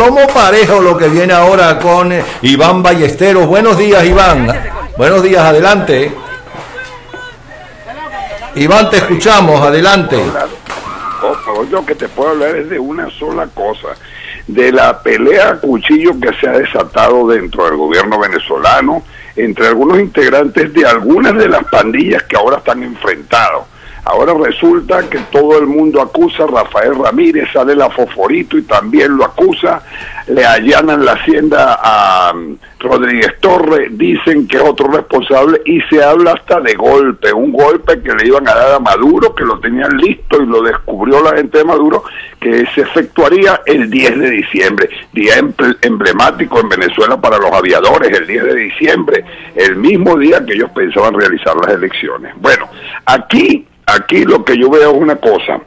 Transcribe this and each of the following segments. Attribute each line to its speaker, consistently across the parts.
Speaker 1: plomo parejo lo que viene ahora con eh, Iván Ballesteros. Buenos días, Iván. Buenos días, adelante. Iván, te escuchamos, adelante.
Speaker 2: Oh, yo que te puedo hablar es de una sola cosa, de la pelea a cuchillo que se ha desatado dentro del gobierno venezolano entre algunos integrantes de algunas de las pandillas que ahora están enfrentados. Ahora resulta que todo el mundo acusa a Rafael Ramírez, sale la Foforito y también lo acusa, le allanan la hacienda a um, Rodríguez Torres, dicen que es otro responsable y se habla hasta de golpe, un golpe que le iban a dar a Maduro, que lo tenían listo y lo descubrió la gente de Maduro, que se efectuaría el 10 de diciembre, día emblemático en Venezuela para los aviadores, el 10 de diciembre, el mismo día que ellos pensaban realizar las elecciones. Bueno, aquí Aquí lo que yo veo es una cosa,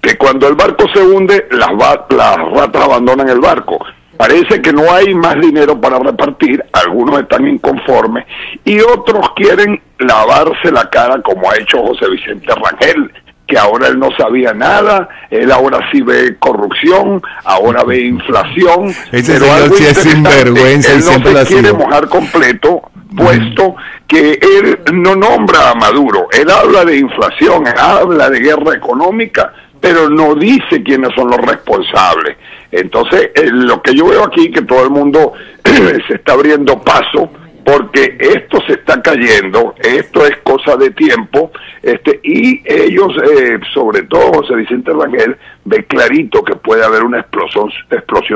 Speaker 2: que cuando el barco se hunde, las, las ratas abandonan el barco. Parece que no hay más dinero para repartir, algunos están inconformes y otros quieren lavarse la cara como ha hecho José Vicente Rangel, que ahora él no sabía nada, él ahora sí ve corrupción, ahora ve inflación,
Speaker 1: pero algo sí es sinvergüenza
Speaker 2: él no se quiere mojar completo puesto que él no nombra a Maduro, él habla de inflación, habla de guerra económica, pero no dice quiénes son los responsables. Entonces, eh, lo que yo veo aquí, que todo el mundo se está abriendo paso porque esto se está cayendo, esto es cosa de tiempo, este, y ellos, eh, sobre todo José Vicente Rangel, ve clarito que puede haber una explosión,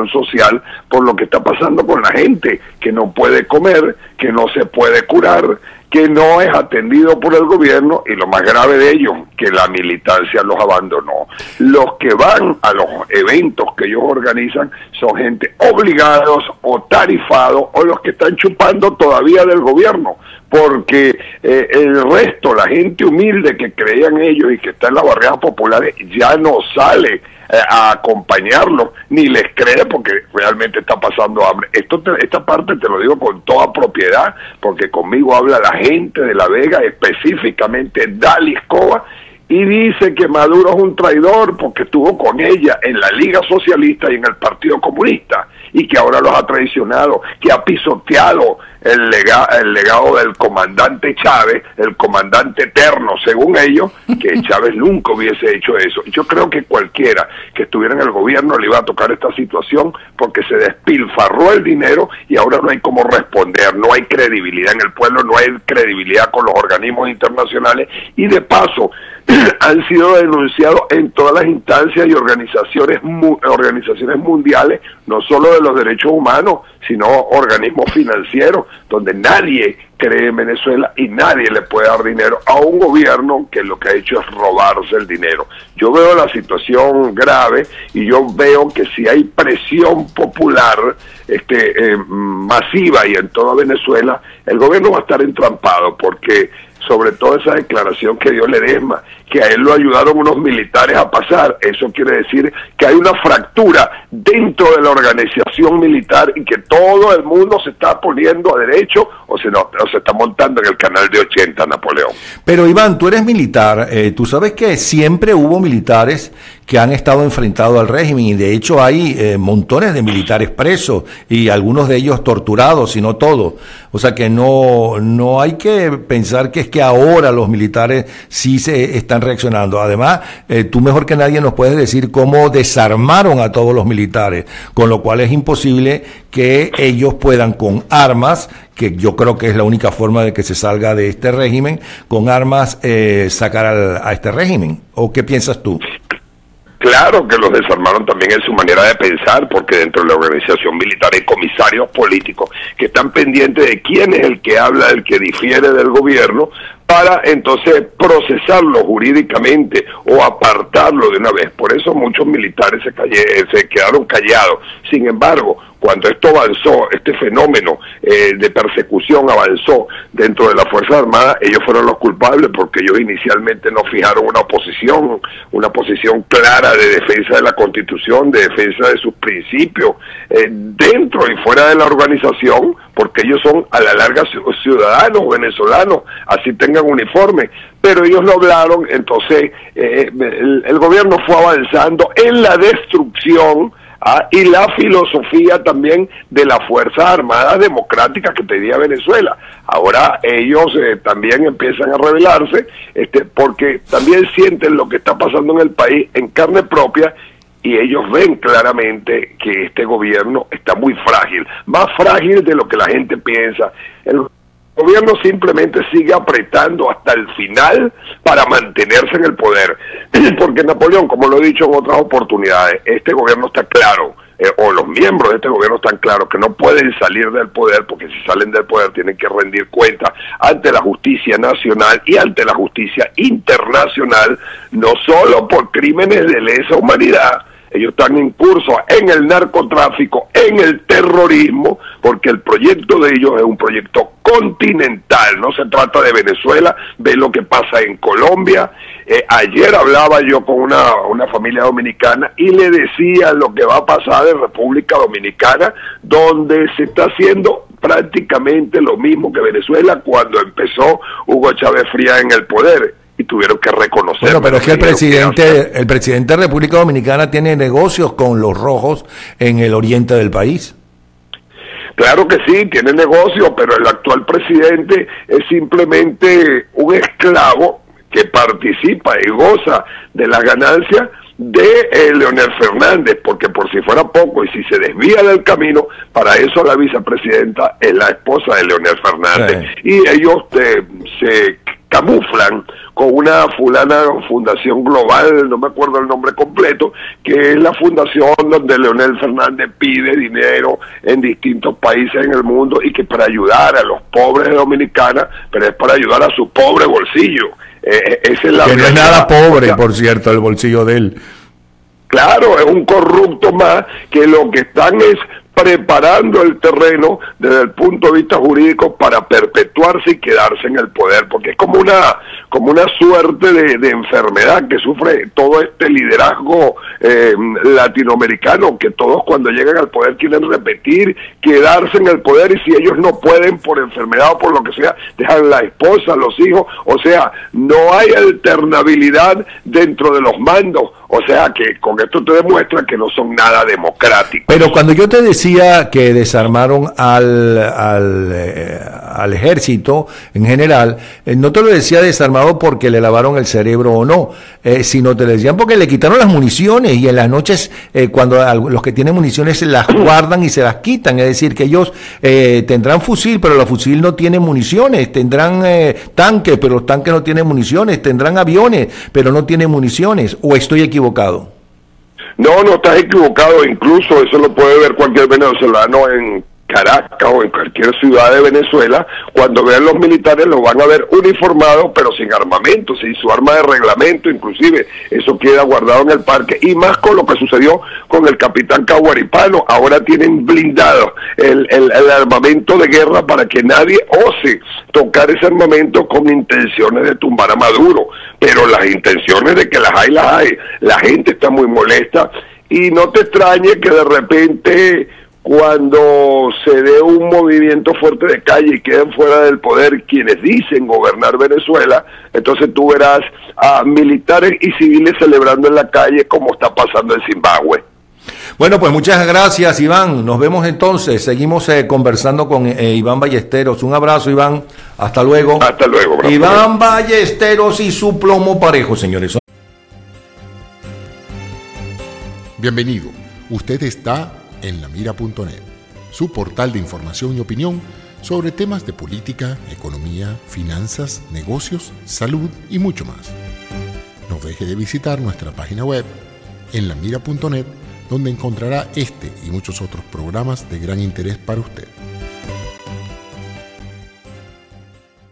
Speaker 2: social por lo que está pasando con la gente, que no puede comer, que no se puede curar, que no es atendido por el gobierno y lo más grave de ello, que la militancia los abandonó. Los que van a los eventos que ellos organizan son gente obligados o tarifados o los que están chupando todavía del gobierno, porque eh, el resto, la gente humilde que creían ellos y que está en las barreras populares, ya no sale eh, a acompañarlo, ni les cree porque realmente está pasando hambre. Esto esta parte te lo digo con toda propiedad, porque conmigo habla la gente de La Vega, específicamente Dalis Cova, y dice que Maduro es un traidor porque estuvo con ella en la Liga Socialista y en el Partido Comunista y que ahora los ha traicionado, que ha pisoteado el, el legado del comandante Chávez, el comandante eterno, según ellos, que Chávez nunca hubiese hecho eso. Yo creo que cualquiera que estuviera en el gobierno le iba a tocar esta situación porque se despilfarró el dinero y ahora no hay cómo responder, no hay credibilidad en el pueblo, no hay credibilidad con los organismos internacionales y de paso han sido denunciados en todas las instancias y organizaciones organizaciones mundiales, no solo de los derechos humanos, sino organismos financieros, donde nadie cree en Venezuela y nadie le puede dar dinero a un gobierno que lo que ha hecho es robarse el dinero. Yo veo la situación grave y yo veo que si hay presión popular este, eh, masiva y en toda Venezuela, el gobierno va a estar entrampado porque sobre todo esa declaración que dio Ledesma, que a él lo ayudaron unos militares a pasar. Eso quiere decir que hay una fractura dentro de la organización militar y que todo el mundo se está poniendo a derecho o se, se está montando en el canal de 80, Napoleón.
Speaker 1: Pero Iván, tú eres militar, eh, tú sabes que siempre hubo militares que han estado enfrentados al régimen y de hecho hay eh, montones de militares presos y algunos de ellos torturados, y no todos. O sea que no, no hay que pensar que es que ahora los militares sí se están reaccionando. Además, eh, tú mejor que nadie nos puedes decir cómo desarmaron a todos los militares, con lo cual es imposible que ellos puedan con armas, que yo creo que es la única forma de que se salga de este régimen, con armas eh, sacar a este régimen. ¿O qué piensas tú?
Speaker 2: Claro que los desarmaron también en su manera de pensar, porque dentro de la organización militar hay comisarios políticos que están pendientes de quién es el que habla, el que difiere del gobierno, para entonces procesarlo jurídicamente o apartarlo de una vez. Por eso muchos militares se, se quedaron callados. Sin embargo, cuando esto avanzó, este fenómeno eh, de persecución avanzó dentro de la Fuerza Armada, ellos fueron los culpables porque ellos inicialmente no fijaron una posición, una posición clara de defensa de la Constitución, de defensa de sus principios, eh, dentro y fuera de la organización, porque ellos son a la larga ciudadanos venezolanos, así tengan uniforme, pero ellos lo hablaron, entonces eh, el gobierno fue avanzando en la destrucción, Ah, y la filosofía también de las Fuerzas Armadas Democráticas que tenía Venezuela. Ahora ellos eh, también empiezan a rebelarse este, porque también sienten lo que está pasando en el país en carne propia y ellos ven claramente que este gobierno está muy frágil, más frágil de lo que la gente piensa. Gobierno simplemente sigue apretando hasta el final para mantenerse en el poder. Porque Napoleón, como lo he dicho en otras oportunidades, este gobierno está claro, eh, o los miembros de este gobierno están claros, que no pueden salir del poder, porque si salen del poder tienen que rendir cuenta ante la justicia nacional y ante la justicia internacional, no solo por crímenes de lesa humanidad, ellos están en curso en el narcotráfico, en el terrorismo, porque el proyecto de ellos es un proyecto continental, no se trata de Venezuela, ve lo que pasa en Colombia. Eh, ayer hablaba yo con una, una familia dominicana y le decía lo que va a pasar en República Dominicana, donde se está haciendo prácticamente lo mismo que Venezuela cuando empezó Hugo Chávez Fría en el poder y tuvieron que reconocer.
Speaker 1: Bueno, pero es que el presidente, el presidente de República Dominicana tiene negocios con los rojos en el oriente del país.
Speaker 2: Claro que sí, tiene negocios, pero el actual presidente es simplemente un esclavo que participa y goza de las ganancias de eh, Leonel Fernández, porque por si fuera poco y si se desvía del camino, para eso la vicepresidenta es la esposa de Leonel Fernández. Y ellos eh, se camuflan con una fulana fundación global, no me acuerdo el nombre completo, que es la fundación donde Leonel Fernández pide dinero en distintos países en el mundo y que para ayudar a los pobres de Dominicana, pero es para ayudar a su pobre bolsillo.
Speaker 1: Eh, eh, es la que no es nada pobre, por cierto, el bolsillo de él.
Speaker 2: Claro, es un corrupto más que lo que están es preparando el terreno desde el punto de vista jurídico para perpetuarse y quedarse en el poder, porque es como una, como una suerte de, enfermedad que sufre todo este liderazgo eh, latinoamericano, que todos cuando llegan al poder quieren repetir, quedarse en el poder y si ellos no pueden por enfermedad o por lo que sea, dejan la esposa, los hijos, o sea, no hay alternabilidad dentro de los mandos o sea que con esto te demuestra que no son nada democráticos.
Speaker 1: Pero cuando yo te decía que desarmaron al, al, eh, ejército en general, eh, no te lo decía desarmado porque le lavaron el cerebro o no, eh, sino te lo decían porque le quitaron las municiones y en las noches cuando los que tienen municiones se las guardan y se las quitan. Es decir, que ellos tendrán fusil, pero el fusil no tiene municiones, tendrán tanques, pero los tanques no tienen municiones, tendrán aviones, pero no tienen municiones. ¿O estoy equivocado?
Speaker 2: No, no estás equivocado. Incluso eso lo puede ver cualquier venezolano en Caracas o en cualquier ciudad de Venezuela, cuando vean los militares lo van a ver uniformados pero sin armamento, sin su arma de reglamento, inclusive eso queda guardado en el parque y más con lo que sucedió con el capitán Caguaripano, ahora tienen blindado el, el, armamento de guerra para que nadie ose tocar ese armamento con intenciones de tumbar a Maduro, pero las intenciones de que las hay, las hay, la gente está muy molesta y no te extrañe que de repente cuando se dé un movimiento fuerte de calle y queden fuera del poder quienes dicen gobernar Venezuela, entonces tú verás a militares y civiles celebrando en la calle como está pasando en Zimbabue.
Speaker 1: Bueno, pues muchas gracias Iván. Nos vemos entonces. Seguimos eh, conversando con eh, Iván Ballesteros. Un abrazo Iván. Hasta luego.
Speaker 2: Hasta luego.
Speaker 1: Iván Ballesteros y su plomo parejo, señores.
Speaker 3: Bienvenido. Usted está en lamira.net, su portal de información y opinión sobre temas de política, economía, finanzas, negocios, salud y mucho más. No deje de visitar nuestra página web en lamira.net donde encontrará este y muchos otros programas de gran interés para usted.